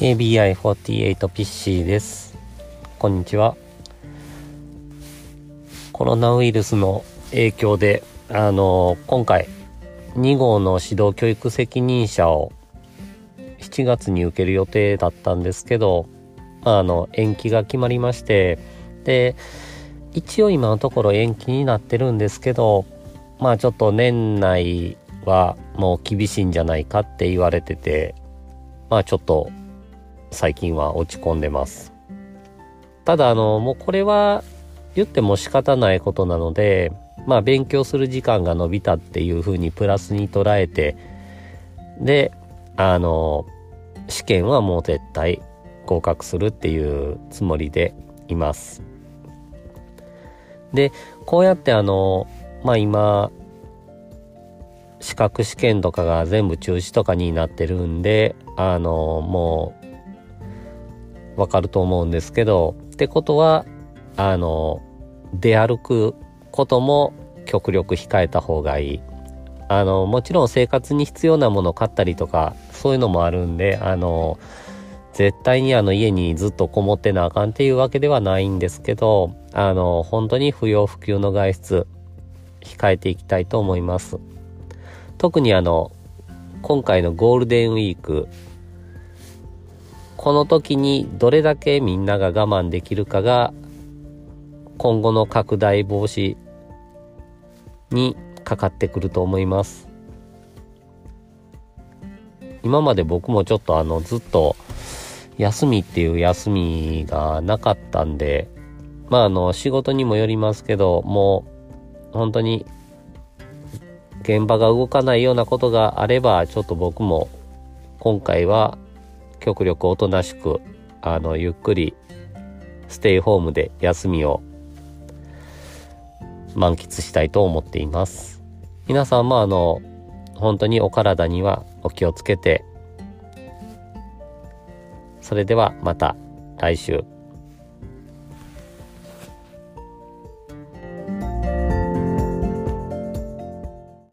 KBI48 ピッシーです。こんにちは。コロナウイルスの影響で、あの、今回、2号の指導教育責任者を7月に受ける予定だったんですけど、あの、延期が決まりまして、で、一応今のところ延期になってるんですけど、まあちょっと年内はもう厳しいんじゃないかって言われてて、まあちょっと最近は落ち込んでます。ただあの、もうこれは言っても仕方ないことなので、まあ勉強する時間が伸びたっていうふうにプラスに捉えて、で、あの、試験はもう絶対合格するっていうつもりでいます。で、こうやってあの、まあ今、資格試験とかが全部中止とかになってるんで、あの、もう、わかると思うんですけど、ってことは、あの、出歩くことも極力控えた方がいい。あの、もちろん生活に必要なものを買ったりとか、そういうのもあるんで、あの、絶対にあの家にずっとこもってなあかんっていうわけではないんですけど、あの、本当に不要不急の外出、控えていきたいと思います。特にあの、今回のゴールデンウィーク、この時にどれだけみんなが我慢できるかが今後の拡大防止にかかってくると思います。今まで僕もちょっとあのずっと休みっていう休みがなかったんで、まああの仕事にもよりますけど、もう本当に現場が動かないようなことがあれば、ちょっと僕も今回は極力おとなしく、あの、ゆっくり、ステイホームで休みを満喫したいと思っています。皆さんもあの、本当にお体にはお気をつけて、それではまた来週。